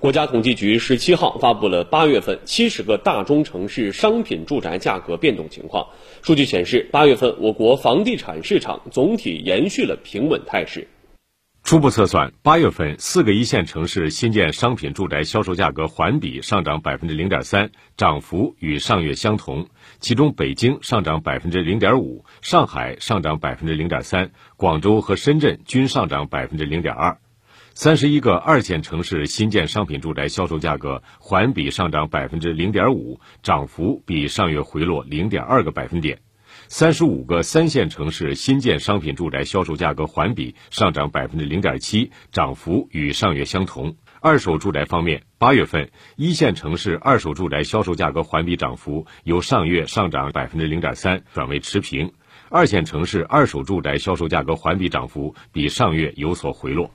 国家统计局十七号发布了八月份七十个大中城市商品住宅价格变动情况。数据显示，八月份我国房地产市场总体延续了平稳态势。初步测算，八月份四个一线城市新建商品住宅销售价格环比上涨百分之零点三，涨幅与上月相同。其中，北京上涨百分之零点五，上海上涨百分之零点三，广州和深圳均上涨百分之零点二。三十一个二线城市新建商品住宅销售价格环比上涨百分之零点五，涨幅比上月回落零点二个百分点。三十五个三线城市新建商品住宅销售价格环比上涨百分之零点七，涨幅与上月相同。二手住宅方面，八月份一线城市二手住宅销售价格环比涨幅由上月上涨百分之零点三转为持平，二线城市二手住宅销售价格环比涨幅比上月有所回落。